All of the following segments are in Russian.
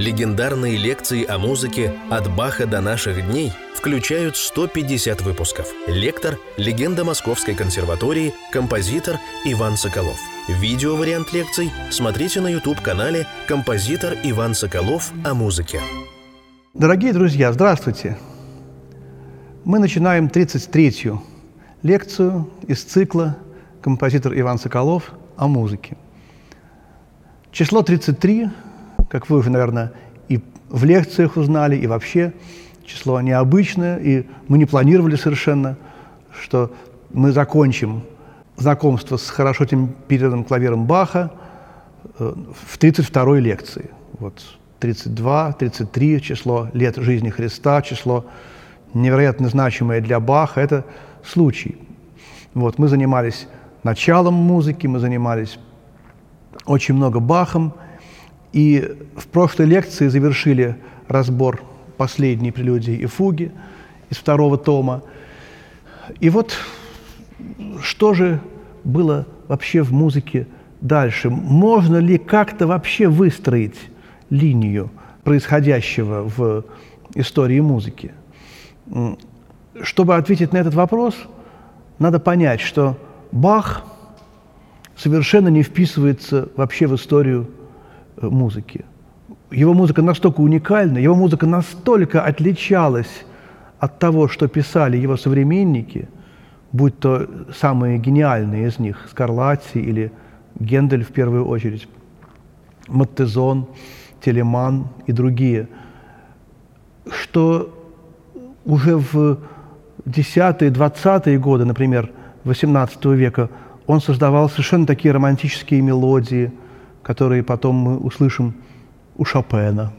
Легендарные лекции о музыке «От Баха до наших дней» включают 150 выпусков. Лектор – легенда Московской консерватории, композитор Иван Соколов. Видео-вариант лекций смотрите на YouTube-канале «Композитор Иван Соколов о музыке». Дорогие друзья, здравствуйте! Мы начинаем 33-ю лекцию из цикла «Композитор Иван Соколов о музыке». Число 33 как вы уже, наверное, и в лекциях узнали, и вообще число необычное, и мы не планировали совершенно, что мы закончим знакомство с хорошо темперированным клавиром Баха э, в 32-й лекции. Вот 32, 33 число лет жизни Христа, число невероятно значимое для Баха. Это случай. Вот, мы занимались началом музыки, мы занимались очень много Бахом – и в прошлой лекции завершили разбор последней прелюдии и фуги из второго тома. И вот что же было вообще в музыке дальше? Можно ли как-то вообще выстроить линию происходящего в истории музыки? Чтобы ответить на этот вопрос, надо понять, что Бах совершенно не вписывается вообще в историю музыки. Его музыка настолько уникальна, его музыка настолько отличалась от того, что писали его современники, будь то самые гениальные из них, Скарлатти или Гендель в первую очередь, Маттезон, Телеман и другие, что уже в 10-е, 20-е годы, например, 18 века, он создавал совершенно такие романтические мелодии – которые потом мы услышим у Шопена,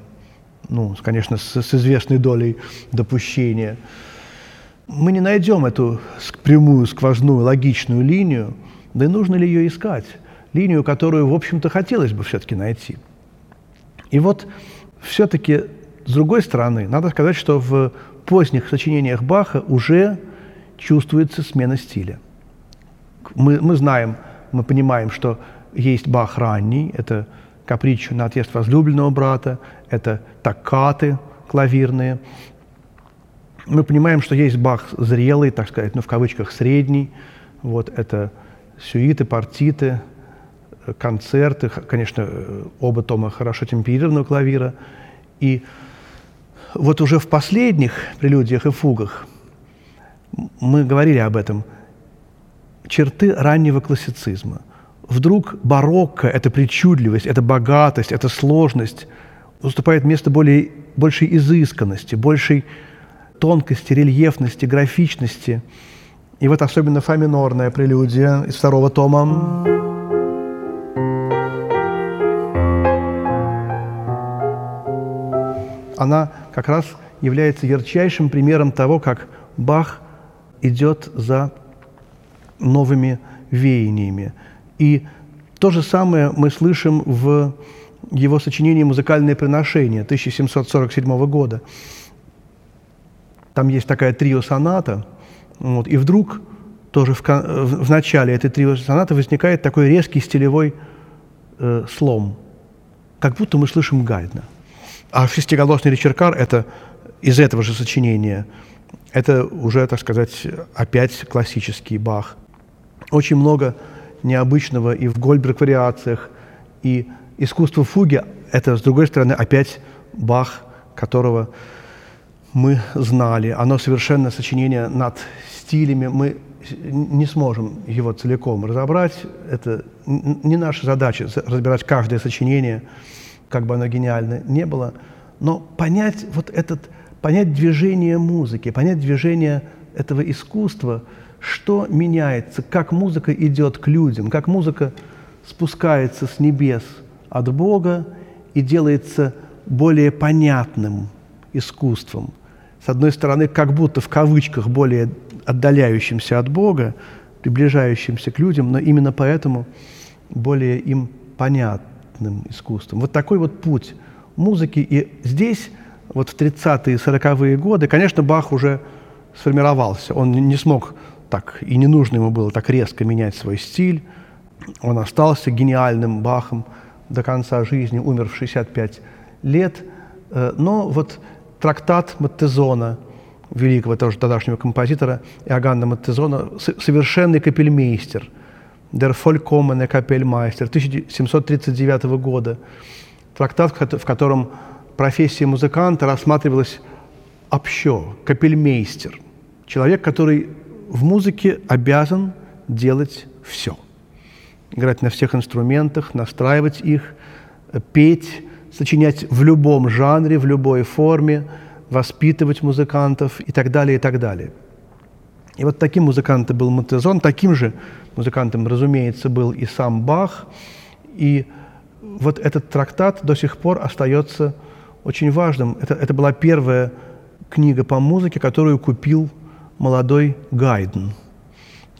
ну, конечно, с, с известной долей допущения. Мы не найдем эту прямую, сквозную, логичную линию, да и нужно ли ее искать? Линию, которую, в общем-то, хотелось бы все-таки найти. И вот все-таки, с другой стороны, надо сказать, что в поздних сочинениях Баха уже чувствуется смена стиля. Мы, мы знаем, мы понимаем, что есть Бах ранний, это капричо на отъезд возлюбленного брата, это таккаты клавирные. Мы понимаем, что есть Бах зрелый, так сказать, ну, в кавычках средний. Вот это сюиты, партиты, концерты, конечно, оба тома хорошо темперированного клавира. И вот уже в последних прелюдиях и фугах мы говорили об этом, черты раннего классицизма – вдруг барокко, эта причудливость, эта богатость, эта сложность уступает место более, большей изысканности, большей тонкости, рельефности, графичности. И вот особенно фа минорная прелюдия из второго тома. Она как раз является ярчайшим примером того, как Бах идет за новыми веяниями. И то же самое мы слышим в его сочинении «Музыкальное приношение» 1747 года. Там есть такая трио-соната, вот, и вдруг тоже в, в начале этой трио-сонаты возникает такой резкий стилевой э, слом, как будто мы слышим Гайдна. А шестиголосный речеркар – это из этого же сочинения. Это уже, так сказать, опять классический Бах. Очень много необычного и в Гольберг-вариациях, и искусство фуги – это, с другой стороны, опять Бах, которого мы знали. Оно совершенно сочинение над стилями. Мы не сможем его целиком разобрать. Это не наша задача разбирать каждое сочинение, как бы оно гениально не было. Но понять вот этот, понять движение музыки, понять движение этого искусства – что меняется, как музыка идет к людям, как музыка спускается с небес от Бога и делается более понятным искусством. С одной стороны, как будто в кавычках более отдаляющимся от Бога, приближающимся к людям, но именно поэтому более им понятным искусством. Вот такой вот путь музыки. И здесь, вот в 30-е и 40-е годы, конечно, Бах уже сформировался. Он не смог так, и не нужно ему было так резко менять свой стиль. Он остался гениальным Бахом до конца жизни, умер в 65 лет. Э, но вот трактат Маттезона, великого тоже тогдашнего композитора Иоганна Маттезона, совершенный капельмейстер, Der vollkommene Kapellmeister 1739 года. Трактат, в котором профессия музыканта рассматривалась общо, капельмейстер. Человек, который в музыке обязан делать все. Играть на всех инструментах, настраивать их, петь, сочинять в любом жанре, в любой форме, воспитывать музыкантов и так далее, и так далее. И вот таким музыкантом был Монтезон, таким же музыкантом, разумеется, был и сам Бах. И вот этот трактат до сих пор остается очень важным. Это, это была первая книга по музыке, которую купил молодой Гайден,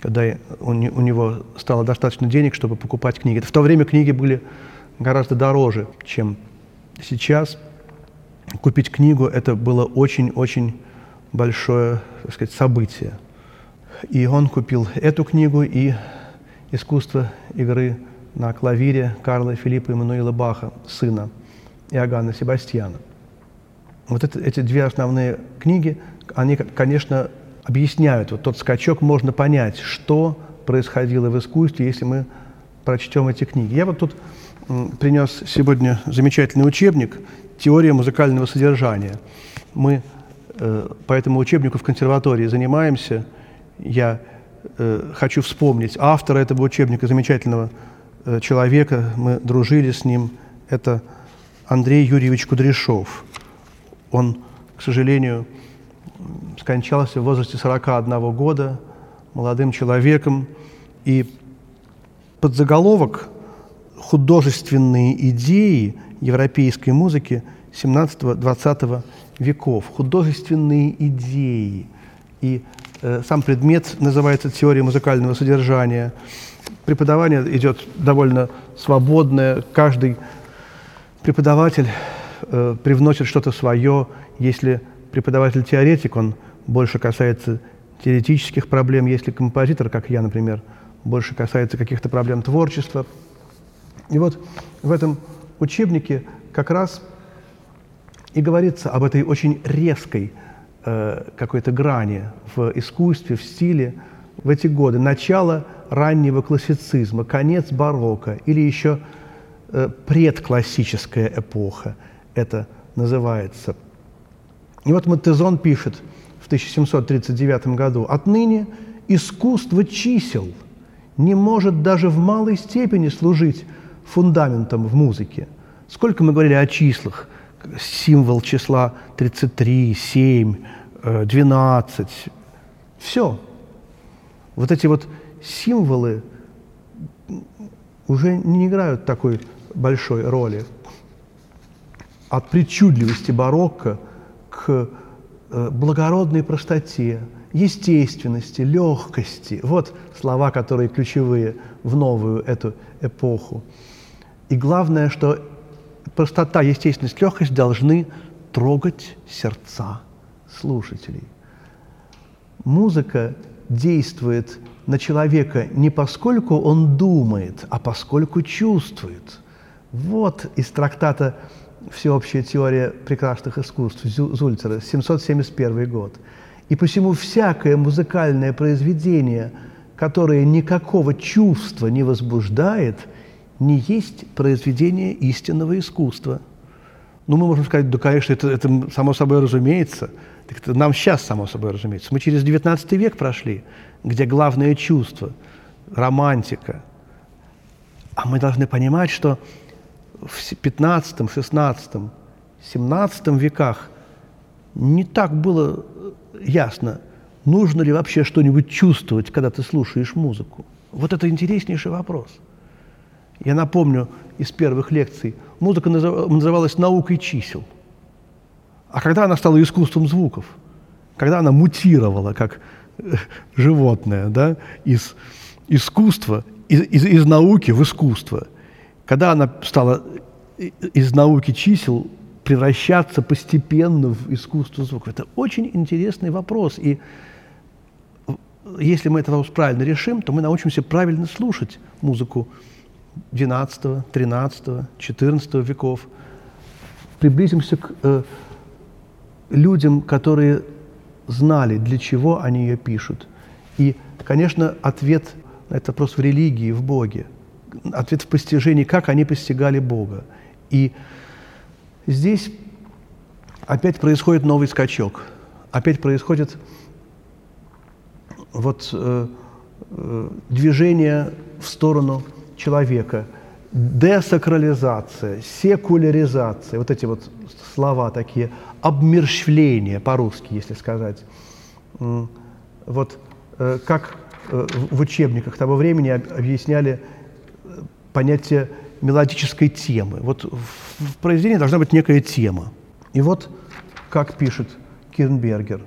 когда у, него стало достаточно денег, чтобы покупать книги. В то время книги были гораздо дороже, чем сейчас. Купить книгу – это было очень-очень большое так сказать, событие. И он купил эту книгу и «Искусство игры на клавире Карла Филиппа Эммануила Баха, сына Иоганна Себастьяна. Вот это, эти две основные книги, они, конечно, объясняют вот тот скачок, можно понять, что происходило в искусстве, если мы прочтем эти книги. Я вот тут принес сегодня замечательный учебник «Теория музыкального содержания». Мы э, по этому учебнику в консерватории занимаемся. Я э, хочу вспомнить автора этого учебника, замечательного э, человека. Мы дружили с ним. Это Андрей Юрьевич Кудряшов. Он, к сожалению, скончался в возрасте 41 года, молодым человеком. И подзаголовок «Художественные идеи европейской музыки 17-20 веков». Художественные идеи. И э, сам предмет называется «Теория музыкального содержания». Преподавание идет довольно свободное. Каждый преподаватель э, привносит что-то свое. Если преподаватель-теоретик, он больше касается теоретических проблем. Если композитор, как я, например, больше касается каких-то проблем творчества. И вот в этом учебнике как раз и говорится об этой очень резкой э, какой-то грани в искусстве, в стиле в эти годы. Начало раннего классицизма, конец барокко или еще э, предклассическая эпоха. Это называется – и вот Монтезон пишет в 1739 году, «Отныне искусство чисел не может даже в малой степени служить фундаментом в музыке. Сколько мы говорили о числах, символ числа 33, 7, 12, все. Вот эти вот символы уже не играют такой большой роли. От причудливости барокко – к э, благородной простоте, естественности, легкости. Вот слова, которые ключевые в новую эту эпоху. И главное, что простота, естественность, легкость должны трогать сердца слушателей. Музыка действует на человека не поскольку он думает, а поскольку чувствует. Вот из трактата всеобщая теория прекрасных искусств Зульцера, 771 год. И посему всякое музыкальное произведение, которое никакого чувства не возбуждает, не есть произведение истинного искусства. Ну, мы можем сказать, да, конечно, это, это само собой разумеется. Так это нам сейчас само собой разумеется. Мы через XIX век прошли, где главное чувство – романтика. А мы должны понимать, что в 15, 16, 17 веках не так было ясно, нужно ли вообще что-нибудь чувствовать, когда ты слушаешь музыку. Вот это интереснейший вопрос. Я напомню из первых лекций, музыка называлась наукой чисел. А когда она стала искусством звуков, когда она мутировала как э, животное, да, из искусства, из, из, из науки в искусство – когда она стала из науки чисел превращаться постепенно в искусство звука. Это очень интересный вопрос. И если мы этот вопрос правильно решим, то мы научимся правильно слушать музыку XII, XIII, XIV веков. приблизимся к э, людям, которые знали, для чего они ее пишут. И, конечно, ответ на этот вопрос в религии, в Боге. Ответ в постижении, как они постигали Бога. И здесь опять происходит новый скачок. Опять происходит вот э, э, движение в сторону человека, десакрализация, секуляризация, вот эти вот слова такие, обмерщвление по-русски, если сказать. Вот э, как э, в учебниках того времени объясняли понятие мелодической темы. Вот в произведении должна быть некая тема. И вот как пишет Кирнбергер,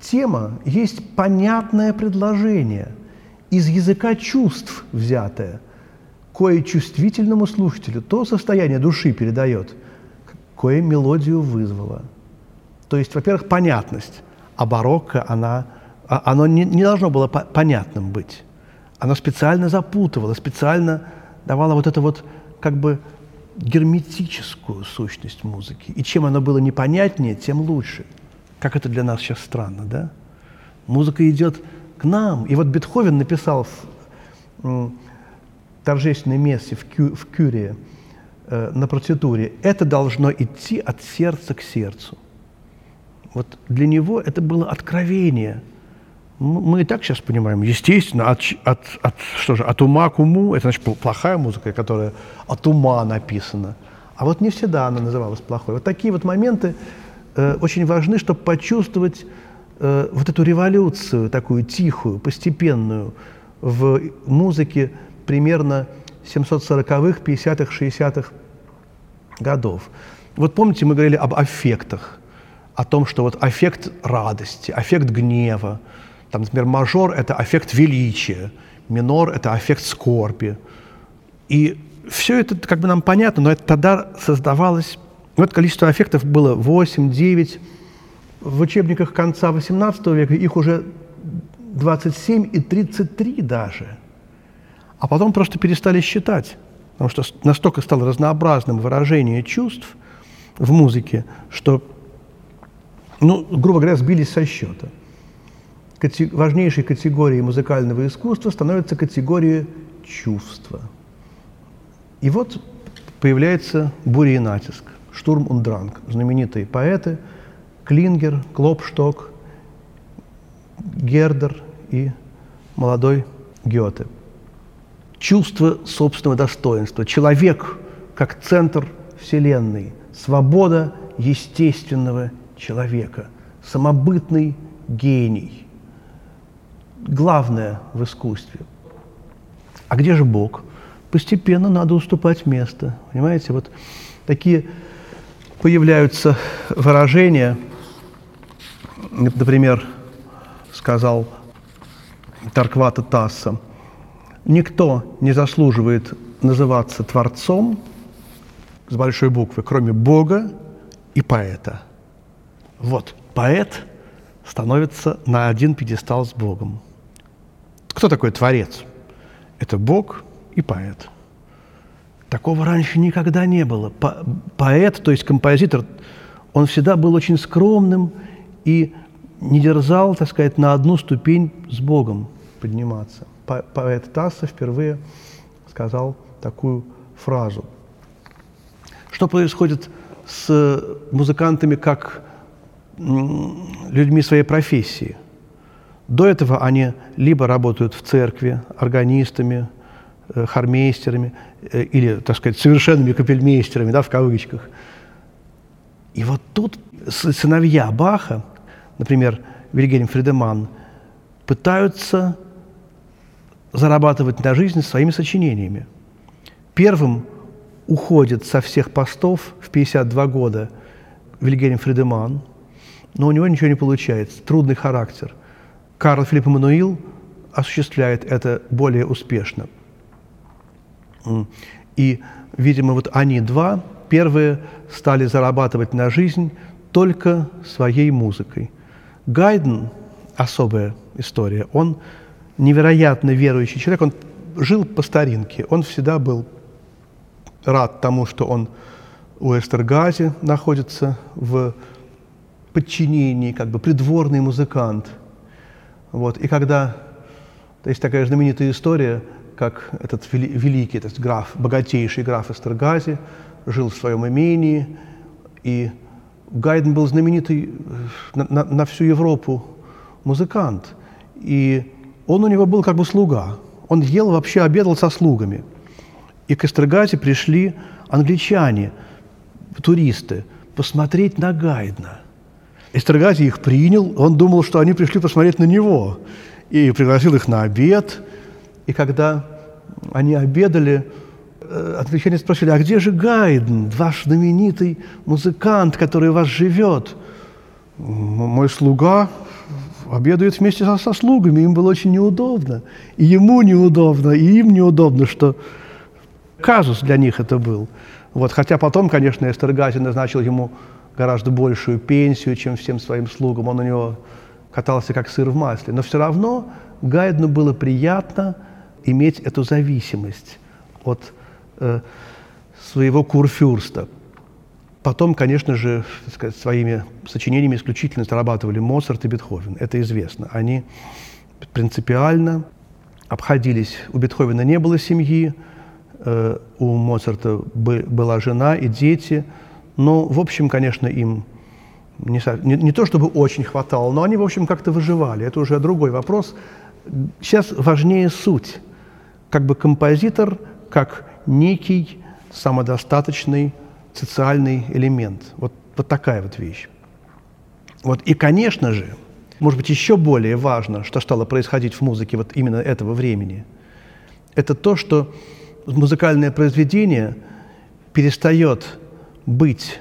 тема есть понятное предложение, из языка чувств взятое, кое чувствительному слушателю то состояние души передает, кое мелодию вызвало – то есть, во-первых, понятность. А барокко, она, а, оно не, не должно было по понятным быть. Оно специально запутывало, специально давало вот это вот как бы герметическую сущность музыки. И чем оно было непонятнее, тем лучше. Как это для нас сейчас странно, да? Музыка идет к нам. И вот Бетховен написал в торжественной мессе в, Кю, в Кюрии э, на процедуре, это должно идти от сердца к сердцу. Вот для него это было откровение. Мы и так сейчас понимаем, естественно, от, от, от, что же, от ума к уму, это значит плохая музыка, которая от ума написана. А вот не всегда она называлась плохой. Вот такие вот моменты э, очень важны, чтобы почувствовать э, вот эту революцию, такую тихую, постепенную в музыке примерно 740-х, 50-х, 60-х годов. Вот помните, мы говорили об аффектах о том, что вот аффект радости, аффект гнева, там, например, мажор – это аффект величия, минор – это аффект скорби. И все это как бы нам понятно, но это тогда создавалось, вот количество аффектов было 8, 9, в учебниках конца XVIII века их уже 27 и 33 даже. А потом просто перестали считать, потому что настолько стало разнообразным выражение чувств в музыке, что ну, грубо говоря, сбились со счета. Важнейшей категорией музыкального искусства становится категория чувства. И вот появляется буря и натиск, штурм und дранг, знаменитые поэты Клингер, Клопшток, Гердер и молодой Гёте. Чувство собственного достоинства, человек как центр Вселенной, свобода естественного человека, самобытный гений. Главное в искусстве. А где же Бог? Постепенно надо уступать место. Понимаете, вот такие появляются выражения, например, сказал Тарквата Тасса, никто не заслуживает называться Творцом с большой буквы, кроме Бога и поэта – вот, поэт становится на один пьедестал с Богом. Кто такой творец? Это Бог и поэт. Такого раньше никогда не было. По поэт, то есть композитор, он всегда был очень скромным и не дерзал, так сказать, на одну ступень с Богом подниматься. По поэт Тасса впервые сказал такую фразу. Что происходит с музыкантами, как людьми своей профессии. До этого они либо работают в церкви органистами, э, хормейстерами э, или, так сказать, совершенными капельмейстерами, да, в кавычках. И вот тут сыновья Баха, например, Вильгельм Фридеман, пытаются зарабатывать на жизнь своими сочинениями. Первым уходит со всех постов в 52 года Вильгельм Фридеман – но у него ничего не получается, трудный характер. Карл Филипп Эммануил осуществляет это более успешно. И, видимо, вот они два первые стали зарабатывать на жизнь только своей музыкой. Гайден – особая история. Он невероятно верующий человек, он жил по старинке, он всегда был рад тому, что он у Эстергази находится в подчинении, как бы придворный музыкант. Вот. И когда, есть такая знаменитая история, как этот великий, этот граф, богатейший граф Эстергази жил в своем имении, и Гайден был знаменитый на, на, на всю Европу музыкант, и он у него был как бы слуга. Он ел, вообще обедал со слугами. И к Эстергазе пришли англичане, туристы, посмотреть на Гайдна. Эстергази их принял, он думал, что они пришли посмотреть на него. И пригласил их на обед. И когда они обедали, э, англичане спросили, а где же Гайден, ваш знаменитый музыкант, который у вас живет? Мой слуга обедает вместе со, со слугами, им было очень неудобно. И ему неудобно, и им неудобно, что казус для них это был. Вот, хотя потом, конечно, Эстергази назначил ему гораздо большую пенсию, чем всем своим слугам. Он у него катался как сыр в масле. Но все равно Гайдну было приятно иметь эту зависимость от э, своего курфюрста. Потом, конечно же, сказать, своими сочинениями исключительно зарабатывали Моцарт и Бетховен. Это известно. Они принципиально обходились. У Бетховена не было семьи, э, у Моцарта была жена и дети. Но, в общем, конечно, им не, не, не то чтобы очень хватало, но они, в общем, как-то выживали. Это уже другой вопрос. Сейчас важнее суть. Как бы композитор, как некий самодостаточный социальный элемент. Вот, вот такая вот вещь. Вот. И, конечно же, может быть, еще более важно, что стало происходить в музыке вот именно этого времени, это то, что музыкальное произведение перестает быть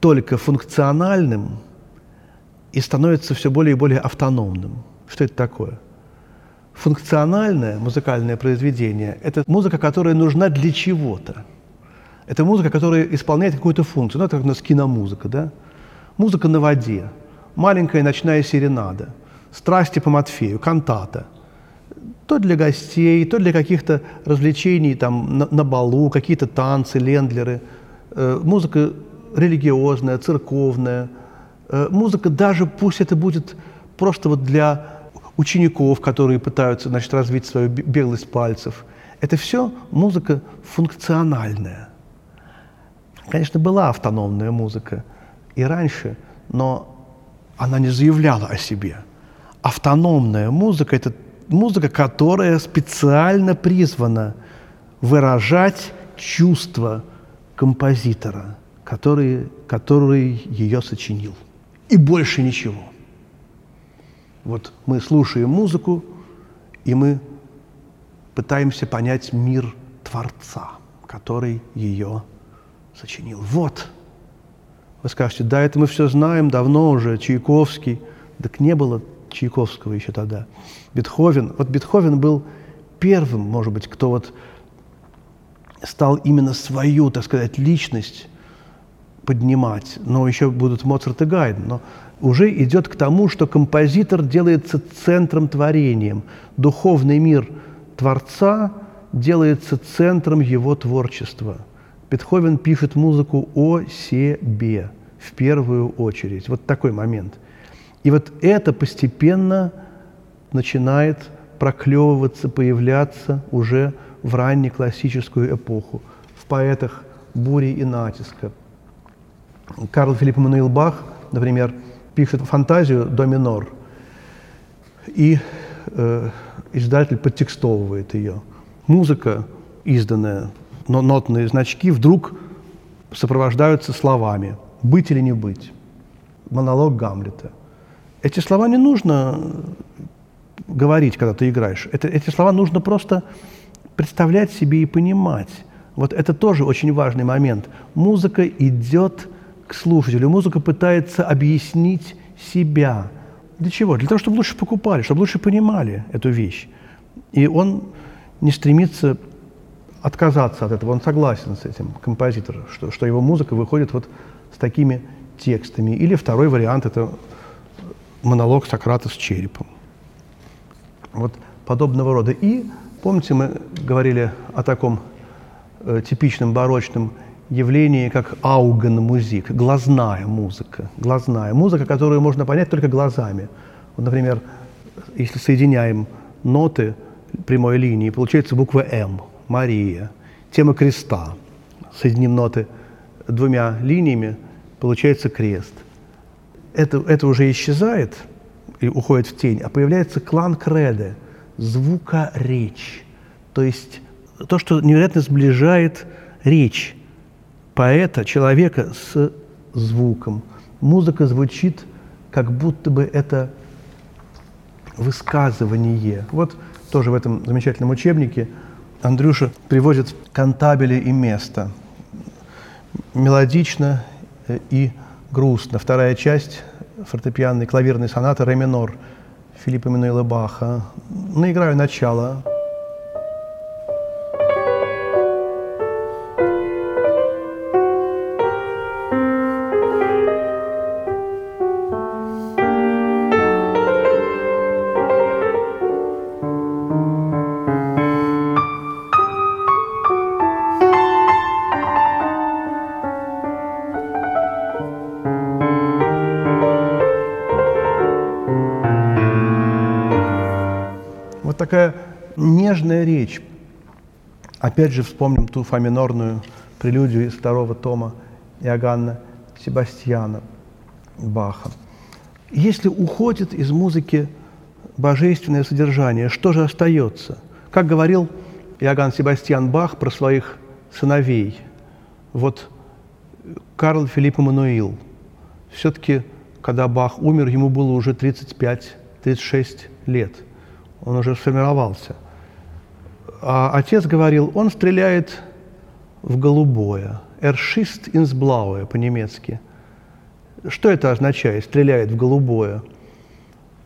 только функциональным и становится все более и более автономным. Что это такое? Функциональное музыкальное произведение – это музыка, которая нужна для чего-то – это музыка, которая исполняет какую-то функцию. Ну, это как у нас киномузыка, да? Музыка на воде, маленькая ночная серенада, страсти по Матфею, кантата. То для гостей, то для каких-то развлечений там, на, на балу, какие-то танцы, лендлеры. Э, музыка религиозная, церковная. Э, музыка даже, пусть это будет просто вот для учеников, которые пытаются значит, развить свою беглость пальцев. Это все музыка функциональная. Конечно, была автономная музыка и раньше, но она не заявляла о себе. Автономная музыка – это музыка, которая специально призвана выражать чувства композитора, который, который ее сочинил. И больше ничего. Вот мы слушаем музыку, и мы пытаемся понять мир Творца, который ее сочинил. Вот. Вы скажете, да, это мы все знаем давно уже, Чайковский. Так не было Чайковского еще тогда. Бетховен. Вот Бетховен был первым, может быть, кто вот стал именно свою, так сказать, личность поднимать. Но еще будут Моцарт и Гайден. Но уже идет к тому, что композитор делается центром творением. Духовный мир Творца делается центром его творчества – Бетховен пишет музыку о себе в первую очередь. Вот такой момент. И вот это постепенно начинает проклевываться, появляться уже в ранней классическую эпоху, в поэтах бури и натиска. Карл Филипп Мануил Бах, например, пишет фантазию до минор, и э, издатель подтекстовывает ее. Музыка, изданная но нотные значки вдруг сопровождаются словами «быть или не быть». Монолог Гамлета. Эти слова не нужно говорить, когда ты играешь. Это, эти слова нужно просто представлять себе и понимать. Вот это тоже очень важный момент. Музыка идет к слушателю. Музыка пытается объяснить себя. Для чего? Для того, чтобы лучше покупали, чтобы лучше понимали эту вещь. И он не стремится отказаться от этого. Он согласен с этим, композитор, что, что его музыка выходит вот с такими текстами. Или второй вариант – это монолог Сократа с черепом. Вот подобного рода. И, помните, мы говорили о таком э, типичном барочном явление, как ауген-музик, глазная музыка. Глазная музыка, которую можно понять только глазами. Вот, например, если соединяем ноты прямой линии, получается буква М, Мария, тема креста. Соединим ноты двумя линиями, получается крест. Это, это уже исчезает и уходит в тень, а появляется клан креды, звукоречь. То есть то, что невероятно сближает речь поэта, человека с звуком. Музыка звучит, как будто бы это высказывание. Вот тоже в этом замечательном учебнике Андрюша приводит кантабели и место. Мелодично и грустно. Вторая часть фортепианной клавирной сонаты «Ре минор» Филиппа Эммануэла Баха. Наиграю начало. Такая нежная речь. Опять же вспомним ту фа минорную прелюдию из второго тома Иоганна Себастьяна Баха. Если уходит из музыки божественное содержание, что же остается? Как говорил Иоганн Себастьян Бах про своих сыновей. Вот Карл Филипп Эммануил. Все-таки, когда Бах умер, ему было уже 35-36 лет – он уже сформировался. А отец говорил, он стреляет в голубое. Ins Blaue по-немецки. Что это означает, стреляет в голубое?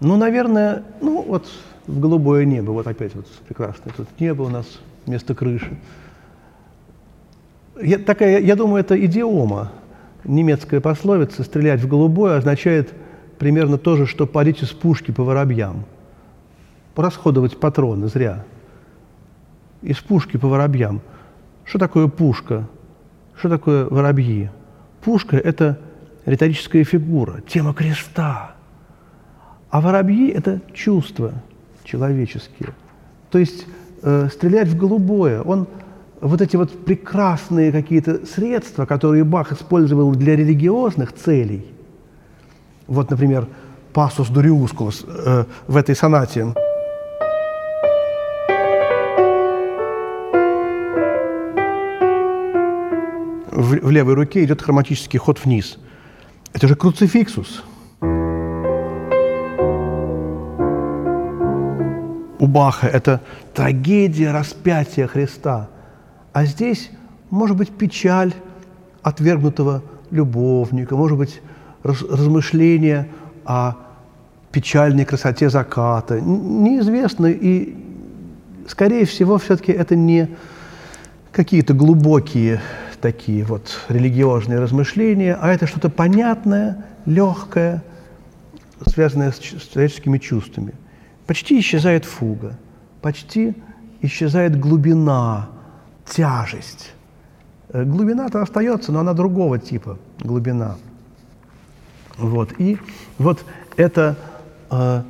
Ну, наверное, ну вот в голубое небо. Вот опять вот прекрасное тут небо у нас вместо крыши. Я, такая, я думаю, это идиома. Немецкая пословица «стрелять в голубое» означает примерно то же, что палить из пушки по воробьям – расходовать патроны зря. Из пушки по воробьям. Что такое пушка? Что такое воробьи? Пушка – это риторическая фигура, тема креста. А воробьи – это чувства человеческие. То есть э, стрелять в голубое, он вот эти вот прекрасные какие-то средства, которые Бах использовал для религиозных целей, вот, например, пасус дуриускулус э, в этой сонате – в, левой руке идет хроматический ход вниз. Это же круцификсус. У Баха это трагедия распятия Христа. А здесь может быть печаль отвергнутого любовника, может быть раз, размышление о печальной красоте заката. Неизвестно, и, скорее всего, все-таки это не какие-то глубокие такие вот религиозные размышления, а это что-то понятное, легкое, связанное с человеческими чувствами. Почти исчезает фуга, почти исчезает глубина, тяжесть. Э, глубина-то остается, но она другого типа глубина. Вот. И вот это э,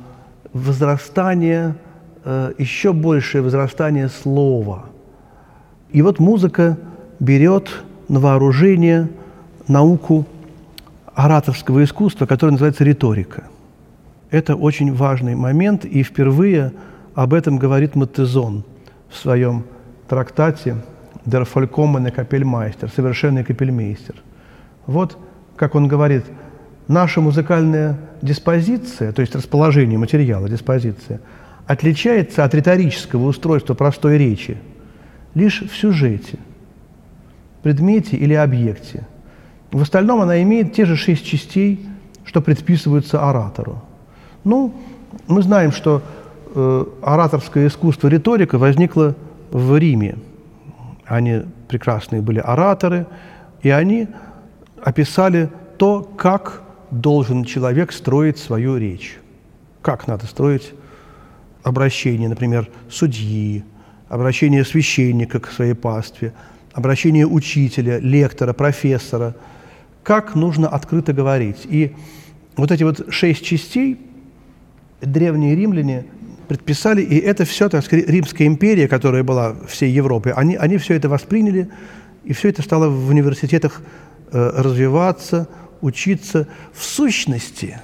возрастание, э, еще большее возрастание слова. И вот музыка берет на вооружение науку ораторского искусства, которая называется риторика. Это очень важный момент, и впервые об этом говорит Маттезон в своем трактате «Der vollkommene Kapellmeister» – «Совершенный капельмейстер». Вот как он говорит, наша музыкальная диспозиция, то есть расположение материала, диспозиция, отличается от риторического устройства простой речи лишь в сюжете – предмете или объекте. В остальном она имеет те же шесть частей, что предписываются оратору. Ну, мы знаем, что э, ораторское искусство риторика возникло в Риме. Они прекрасные были ораторы, и они описали то, как должен человек строить свою речь. Как надо строить обращение, например, судьи, обращение священника к своей пастве – обращение учителя, лектора, профессора, как нужно открыто говорить. И вот эти вот шесть частей древние римляне предписали, и это все, так сказать, Римская империя, которая была всей Европой, они, они все это восприняли, и все это стало в университетах э, развиваться, учиться. В сущности,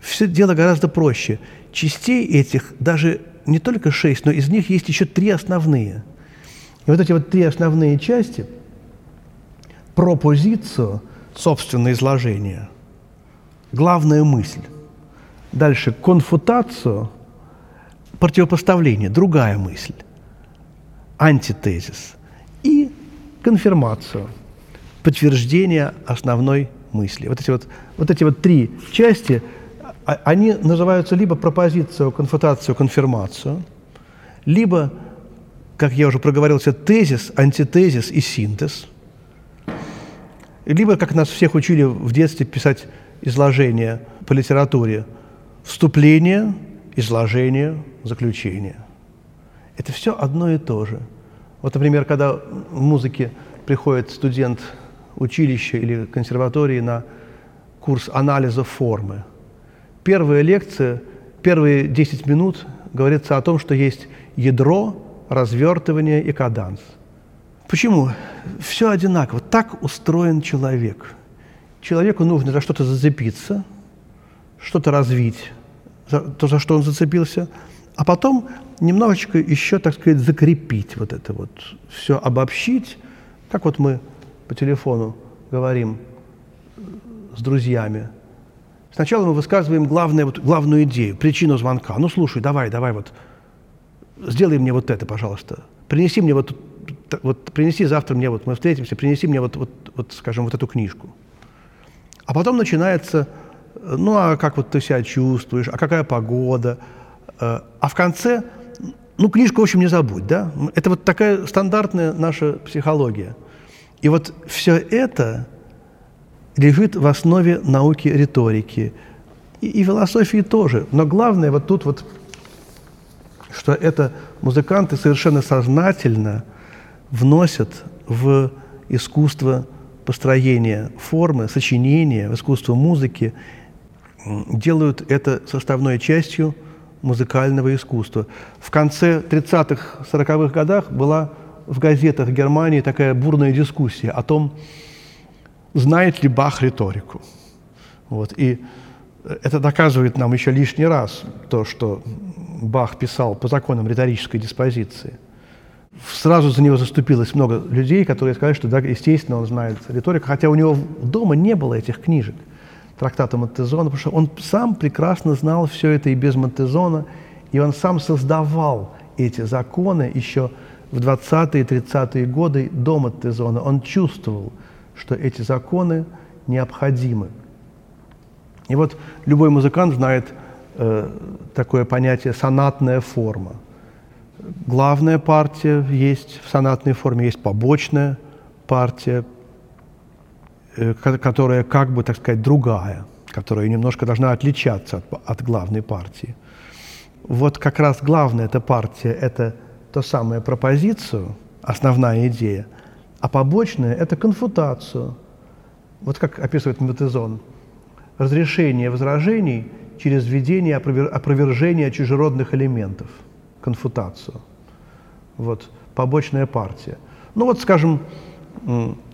все дело гораздо проще. Частей этих даже не только шесть, но из них есть еще три основные. И вот эти вот три основные части – пропозицию, собственное изложение, главная мысль. Дальше конфутацию, противопоставление, другая мысль, антитезис. И конфирмацию, подтверждение основной мысли. Вот эти вот, вот эти вот три части – а, они называются либо пропозицию, конфутацию, конфирмацию, либо, как я уже проговорился, тезис, антитезис и синтез, либо, как нас всех учили в детстве писать изложение по литературе, вступление, изложение, заключение. Это все одно и то же. Вот, например, когда в музыке приходит студент училища или консерватории на курс анализа формы – Первая лекция, первые 10 минут говорится о том, что есть ядро, развертывание и каданс. Почему? Все одинаково. Так устроен человек. Человеку нужно за что-то зацепиться, что-то развить, за, то, за что он зацепился, а потом немножечко еще, так сказать, закрепить вот это вот, все обобщить, как вот мы по телефону говорим с друзьями – Сначала мы высказываем главное, вот, главную идею, причину звонка. Ну, слушай, давай, давай, вот, сделай мне вот это, пожалуйста. Принеси мне вот, вот принеси завтра мне, вот мы встретимся, принеси мне вот, вот, вот, скажем, вот эту книжку. А потом начинается, ну, а как вот ты себя чувствуешь, а какая погода. Э, а в конце, ну, книжку, в общем, не забудь, да? Это вот такая стандартная наша психология. И вот все это лежит в основе науки риторики. И, и философии тоже. Но главное вот тут вот, что это музыканты совершенно сознательно вносят в искусство построения формы, сочинения, в искусство музыки, делают это составной частью музыкального искусства. В конце 30-х, 40-х годах была в газетах Германии такая бурная дискуссия о том, знает ли Бах риторику. Вот. И это доказывает нам еще лишний раз то, что Бах писал по законам риторической диспозиции. Сразу за него заступилось много людей, которые сказали, что, да, естественно, он знает риторику, хотя у него дома не было этих книжек трактата Монтезона, потому что он сам прекрасно знал все это и без Монтезона, и он сам создавал эти законы еще в 20-е, 30-е годы до Монтезона. Он чувствовал – что эти законы необходимы. И вот любой музыкант знает такое понятие «сонатная форма». Главная партия есть в сонатной форме, есть побочная партия, э, которая как бы, так сказать, другая, которая немножко должна отличаться от, от главной партии. Вот как раз главная эта партия – это то самое пропозицию, основная идея – а побочное – это конфутацию. Вот как описывает Метезон. Разрешение возражений через введение опровержения чужеродных элементов. Конфутацию. Вот, побочная партия. Ну вот, скажем,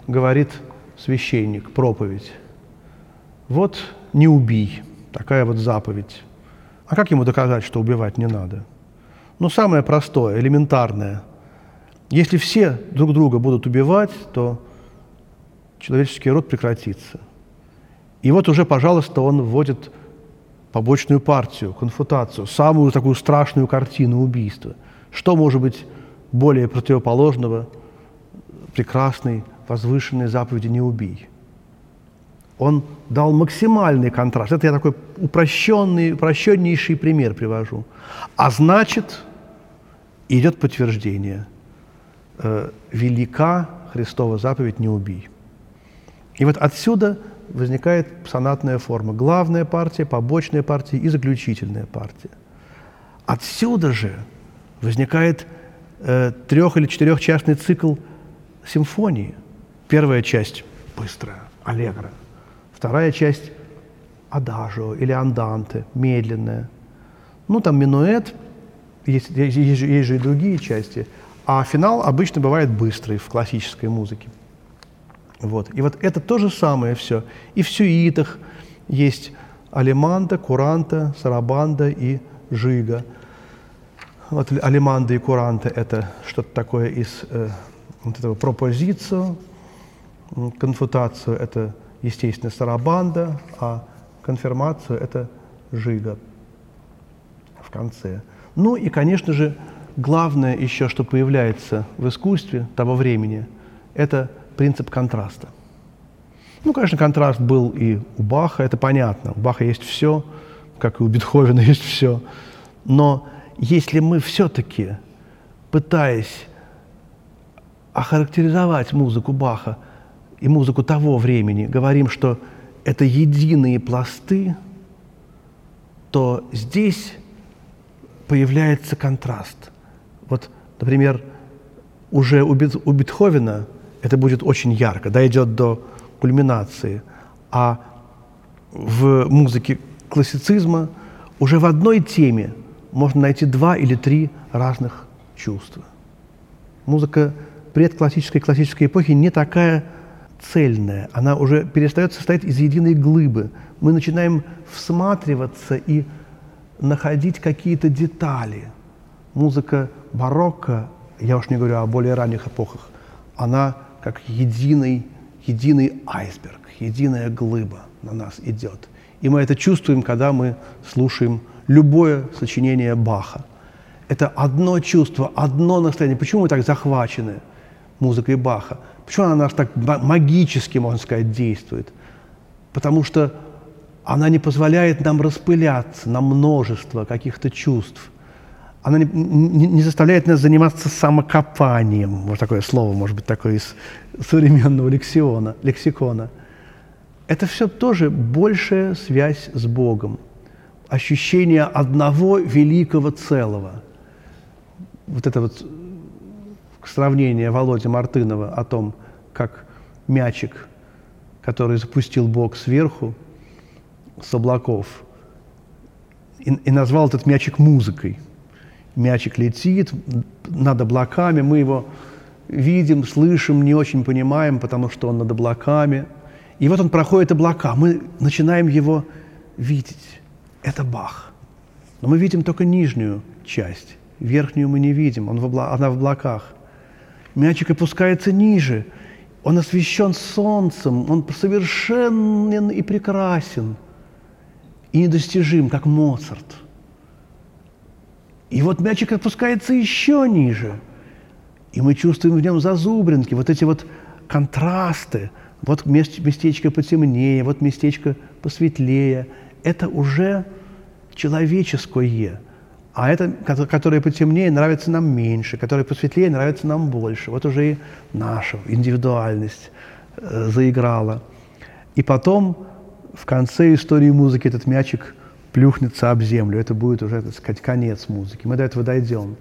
говорит священник, проповедь. Вот не убий, такая вот заповедь. А как ему доказать, что убивать не надо? Ну, самое простое, элементарное – если все друг друга будут убивать, то человеческий род прекратится. И вот уже, пожалуйста, он вводит побочную партию, конфутацию, самую такую страшную картину убийства. Что может быть более противоположного прекрасной, возвышенной заповеди «не убий»? Он дал максимальный контраст. Это я такой упрощенный, упрощеннейший пример привожу. А значит, идет подтверждение – э, велика Христова заповедь «не убий». И вот отсюда возникает сонатная форма. Главная партия, побочная партия и заключительная партия. Отсюда же возникает э, трех- или четырехчастный цикл симфонии. Первая часть быстрая, аллегро. Вторая часть адажио или анданте, медленная. Ну, там минуэт, есть, есть, есть же и другие части. А финал обычно бывает быстрый в классической музыке. Вот. И вот это то же самое все. И в сюитах есть алиманда, куранта, сарабанда и жига. Вот алиманда и куранта – это что-то такое из э, вот этого пропозицию, конфутацию – это, естественно, сарабанда, а конфирмацию – это жига в конце. Ну и, конечно же, главное еще, что появляется в искусстве того времени, это принцип контраста. Ну, конечно, контраст был и у Баха, это понятно. У Баха есть все, как и у Бетховена есть все. Но если мы все-таки, пытаясь охарактеризовать музыку Баха и музыку того времени, говорим, что это единые пласты, то здесь появляется контраст. Вот, например, уже у, Бет, у Бетховена это будет очень ярко, дойдет до кульминации, а в музыке классицизма уже в одной теме можно найти два или три разных чувства. Музыка предклассической классической эпохи не такая цельная, она уже перестает состоять из единой глыбы. Мы начинаем всматриваться и находить какие-то детали. Музыка барокко, я уж не говорю о более ранних эпохах, она как единый, единый айсберг, единая глыба на нас идет. И мы это чувствуем, когда мы слушаем любое сочинение Баха. Это одно чувство, одно настроение. Почему мы так захвачены музыкой Баха? Почему она нас так магически, можно сказать, действует? Потому что она не позволяет нам распыляться на множество каких-то чувств. Она не, не, не заставляет нас заниматься самокопанием. Вот такое слово, может быть, такое из современного лексиона, лексикона. Это все тоже большая связь с Богом. Ощущение одного великого целого. Вот это вот сравнение Володи Мартынова о том, как мячик, который запустил Бог сверху, с облаков, и, и назвал этот мячик музыкой. Мячик летит над облаками, мы его видим, слышим, не очень понимаем, потому что он над облаками. И вот он проходит облака, мы начинаем его видеть. Это Бах. Но мы видим только нижнюю часть, верхнюю мы не видим, он в обла... она в облаках. Мячик опускается ниже, он освещен солнцем, он совершенен и прекрасен – и недостижим, как Моцарт. И вот мячик опускается еще ниже, и мы чувствуем в нем зазубринки, вот эти вот контрасты, вот местечко потемнее, вот местечко посветлее. Это уже человеческое. А это, которое потемнее, нравится нам меньше, которое посветлее, нравится нам больше. Вот уже и наша индивидуальность э, заиграла. И потом в конце истории музыки этот мячик плюхнется об землю. Это будет уже, так сказать, конец музыки. Мы до этого дойдем.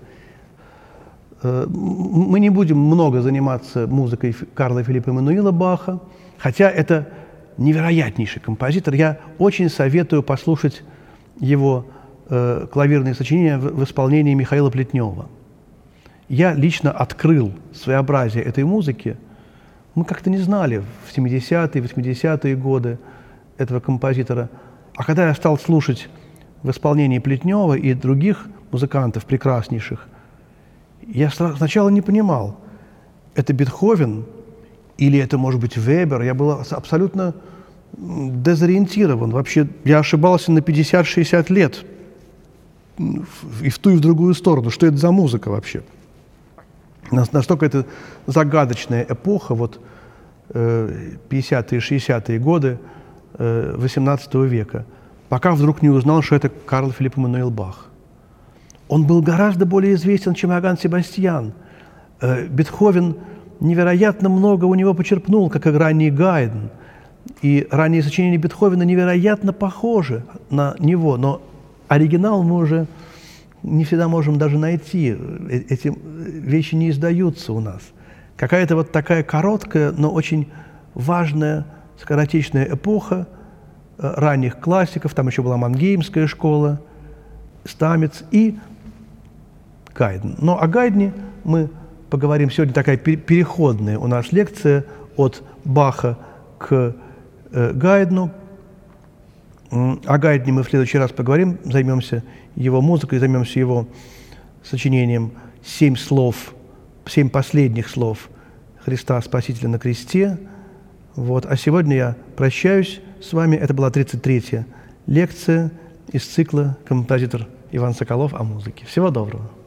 Э, мы не будем много заниматься музыкой Карла Филиппа Эммануила Баха, хотя это невероятнейший композитор. Я очень советую послушать его э, клавирные сочинения в, исполнении Михаила Плетнева. Я лично открыл своеобразие этой музыки. Мы как-то не знали в 70-е, 80-е годы – этого композитора. А когда я стал слушать в исполнении Плетнева и других музыкантов прекраснейших, я сначала не понимал, это Бетховен или это, может быть, Вебер. Я был абсолютно дезориентирован. Вообще, я ошибался на 50-60 лет и в ту, и в другую сторону. Что это за музыка вообще? Настолько это загадочная эпоха, вот 50-е, 60-е годы – XVIII века, пока вдруг не узнал, что это Карл Филипп Эммануил Бах. Он был гораздо более известен, чем Иоганн Себастьян. Э, Бетховен невероятно много у него почерпнул, как и ранний Гайден. И ранние сочинения Бетховена невероятно похожи на него, но оригинал мы уже не всегда можем даже найти. Э, эти вещи не издаются у нас. какая-то вот такая короткая, но очень важная скоротечная эпоха э, ранних классиков, там еще была Мангеймская школа, Стамец и Гайден. Но о Гайдне мы поговорим сегодня, такая переходная у нас лекция от Баха к э, Гайдну. О Гайдне мы в следующий раз поговорим, займемся его музыкой, займемся его сочинением «Семь слов», «Семь последних слов Христа Спасителя на кресте». Вот. А сегодня я прощаюсь с вами. Это была 33-я лекция из цикла «Композитор Иван Соколов о музыке». Всего доброго.